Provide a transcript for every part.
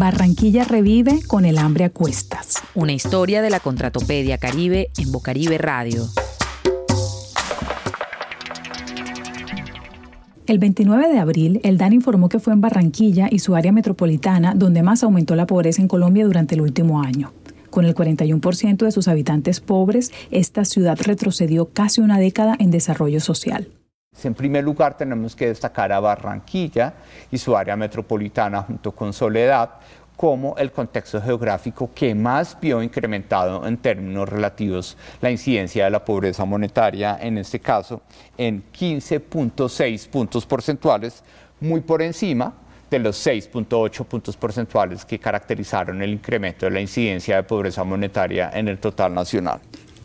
Barranquilla revive con el hambre a cuestas. Una historia de la Contratopedia Caribe en Bocaribe Radio. El 29 de abril, el DAN informó que fue en Barranquilla y su área metropolitana donde más aumentó la pobreza en Colombia durante el último año. Con el 41% de sus habitantes pobres, esta ciudad retrocedió casi una década en desarrollo social. En primer lugar, tenemos que destacar a Barranquilla y su área metropolitana junto con Soledad como el contexto geográfico que más vio incrementado en términos relativos la incidencia de la pobreza monetaria, en este caso en 15.6 puntos porcentuales, muy por encima de los 6.8 puntos porcentuales que caracterizaron el incremento de la incidencia de pobreza monetaria en el total nacional.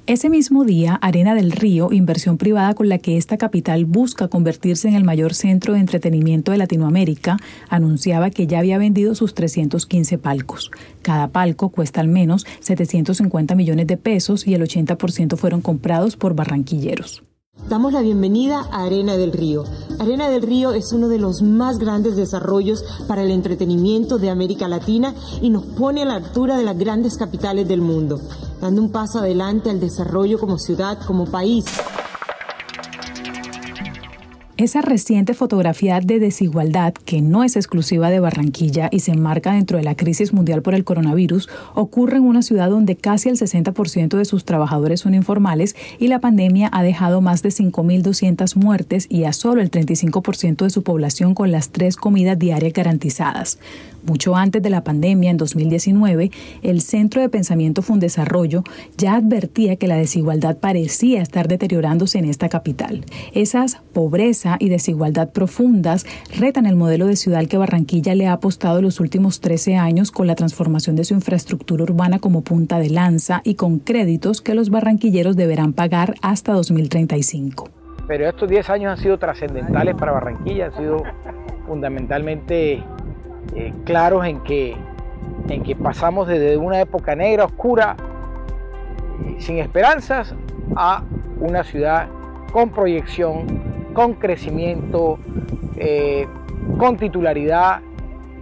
Ese mismo día, Arena del Río, inversión privada con la que esta capital busca convertirse en el mayor centro de entretenimiento de Latinoamérica, anunciaba que ya había vendido sus 315 palcos. Cada palco cuesta al menos 750 millones de pesos y el 80% fueron comprados por barranquilleros. Damos la bienvenida a Arena del Río. Arena del Río es uno de los más grandes desarrollos para el entretenimiento de América Latina y nos pone a la altura de las grandes capitales del mundo, dando un paso adelante al desarrollo como ciudad, como país. Esa reciente fotografía de desigualdad, que no es exclusiva de Barranquilla y se enmarca dentro de la crisis mundial por el coronavirus, ocurre en una ciudad donde casi el 60% de sus trabajadores son informales y la pandemia ha dejado más de 5.200 muertes y a solo el 35% de su población con las tres comidas diarias garantizadas. Mucho antes de la pandemia, en 2019, el Centro de Pensamiento Fundesarrollo ya advertía que la desigualdad parecía estar deteriorándose en esta capital. Esas y desigualdad profundas retan el modelo de ciudad que Barranquilla le ha apostado los últimos 13 años con la transformación de su infraestructura urbana como punta de lanza y con créditos que los barranquilleros deberán pagar hasta 2035. Pero estos 10 años han sido trascendentales para Barranquilla, han sido fundamentalmente eh, claros en que, en que pasamos desde una época negra, oscura, sin esperanzas, a una ciudad con proyección, con crecimiento, eh, con titularidad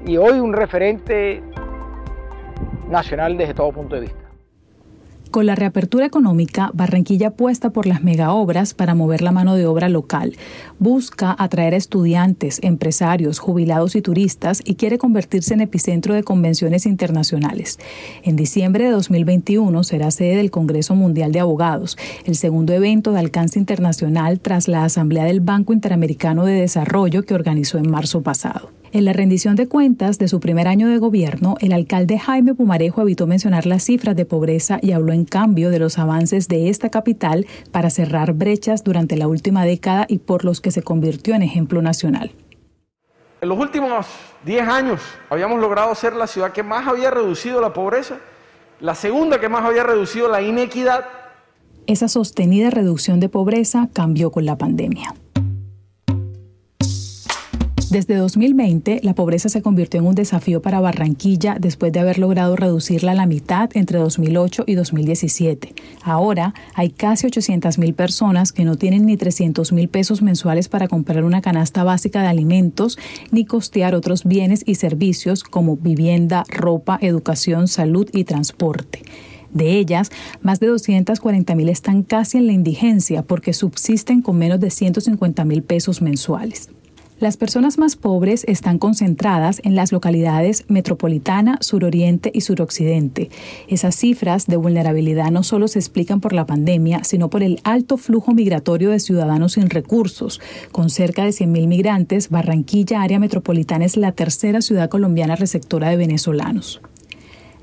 y hoy un referente nacional desde todo punto de vista. Con la reapertura económica, Barranquilla apuesta por las megaobras para mover la mano de obra local. Busca atraer a estudiantes, empresarios, jubilados y turistas y quiere convertirse en epicentro de convenciones internacionales. En diciembre de 2021 será sede del Congreso Mundial de Abogados, el segundo evento de alcance internacional tras la Asamblea del Banco Interamericano de Desarrollo que organizó en marzo pasado. En la rendición de cuentas de su primer año de gobierno, el alcalde Jaime Pumarejo evitó mencionar las cifras de pobreza y habló en cambio de los avances de esta capital para cerrar brechas durante la última década y por los que se convirtió en ejemplo nacional. En los últimos 10 años habíamos logrado ser la ciudad que más había reducido la pobreza, la segunda que más había reducido la inequidad. Esa sostenida reducción de pobreza cambió con la pandemia. Desde 2020, la pobreza se convirtió en un desafío para Barranquilla después de haber logrado reducirla a la mitad entre 2008 y 2017. Ahora hay casi 800.000 personas que no tienen ni 300.000 pesos mensuales para comprar una canasta básica de alimentos ni costear otros bienes y servicios como vivienda, ropa, educación, salud y transporte. De ellas, más de 240.000 están casi en la indigencia porque subsisten con menos de 150.000 pesos mensuales. Las personas más pobres están concentradas en las localidades metropolitana, suroriente y suroccidente. Esas cifras de vulnerabilidad no solo se explican por la pandemia, sino por el alto flujo migratorio de ciudadanos sin recursos. Con cerca de 100.000 migrantes, Barranquilla, área metropolitana, es la tercera ciudad colombiana receptora de venezolanos.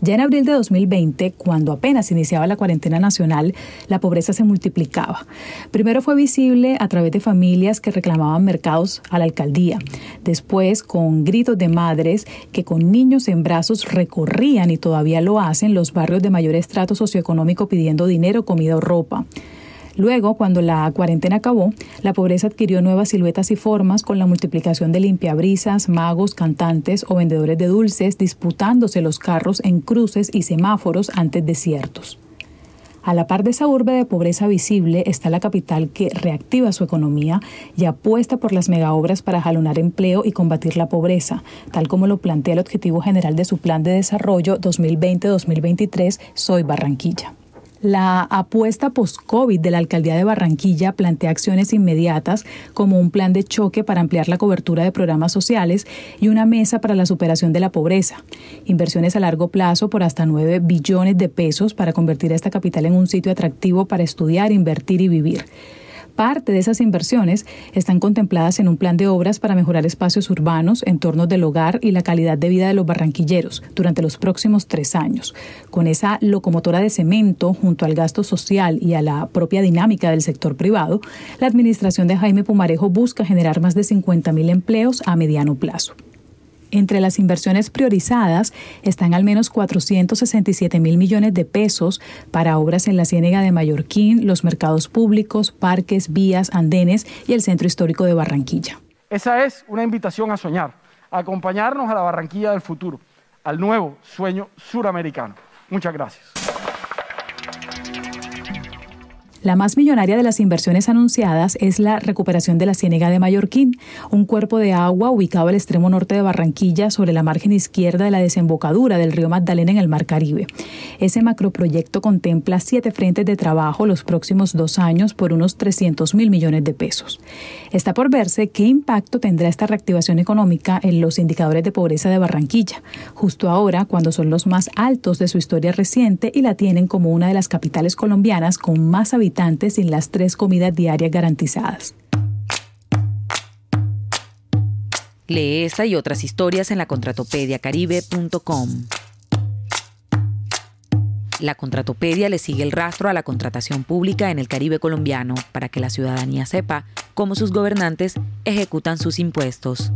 Ya en abril de 2020, cuando apenas iniciaba la cuarentena nacional, la pobreza se multiplicaba. Primero fue visible a través de familias que reclamaban mercados a la alcaldía. Después, con gritos de madres que con niños en brazos recorrían y todavía lo hacen los barrios de mayor estrato socioeconómico pidiendo dinero, comida o ropa. Luego, cuando la cuarentena acabó, la pobreza adquirió nuevas siluetas y formas con la multiplicación de limpiabrisas, magos, cantantes o vendedores de dulces disputándose los carros en cruces y semáforos antes desiertos. A la par de esa urbe de pobreza visible está la capital que reactiva su economía y apuesta por las megaobras para jalonar empleo y combatir la pobreza, tal como lo plantea el objetivo general de su Plan de Desarrollo 2020-2023 Soy Barranquilla. La apuesta post-COVID de la alcaldía de Barranquilla plantea acciones inmediatas como un plan de choque para ampliar la cobertura de programas sociales y una mesa para la superación de la pobreza. Inversiones a largo plazo por hasta 9 billones de pesos para convertir a esta capital en un sitio atractivo para estudiar, invertir y vivir. Parte de esas inversiones están contempladas en un plan de obras para mejorar espacios urbanos, entornos del hogar y la calidad de vida de los barranquilleros durante los próximos tres años. Con esa locomotora de cemento, junto al gasto social y a la propia dinámica del sector privado, la administración de Jaime Pumarejo busca generar más de 50.000 empleos a mediano plazo. Entre las inversiones priorizadas están al menos 467 mil millones de pesos para obras en la Ciénega de Mallorquín, los mercados públicos, parques, vías, andenes y el Centro Histórico de Barranquilla. Esa es una invitación a soñar, a acompañarnos a la Barranquilla del futuro, al nuevo sueño suramericano. Muchas gracias. La más millonaria de las inversiones anunciadas es la recuperación de la Ciénega de Mallorquín, un cuerpo de agua ubicado al extremo norte de Barranquilla sobre la margen izquierda de la desembocadura del río Magdalena en el Mar Caribe. Ese macroproyecto contempla siete frentes de trabajo los próximos dos años por unos 300 mil millones de pesos. Está por verse qué impacto tendrá esta reactivación económica en los indicadores de pobreza de Barranquilla, justo ahora cuando son los más altos de su historia reciente y la tienen como una de las capitales colombianas con más sin las tres comidas diarias garantizadas. Lee esta y otras historias en la contratopediacaribe.com. La Contratopedia le sigue el rastro a la contratación pública en el Caribe colombiano para que la ciudadanía sepa cómo sus gobernantes ejecutan sus impuestos.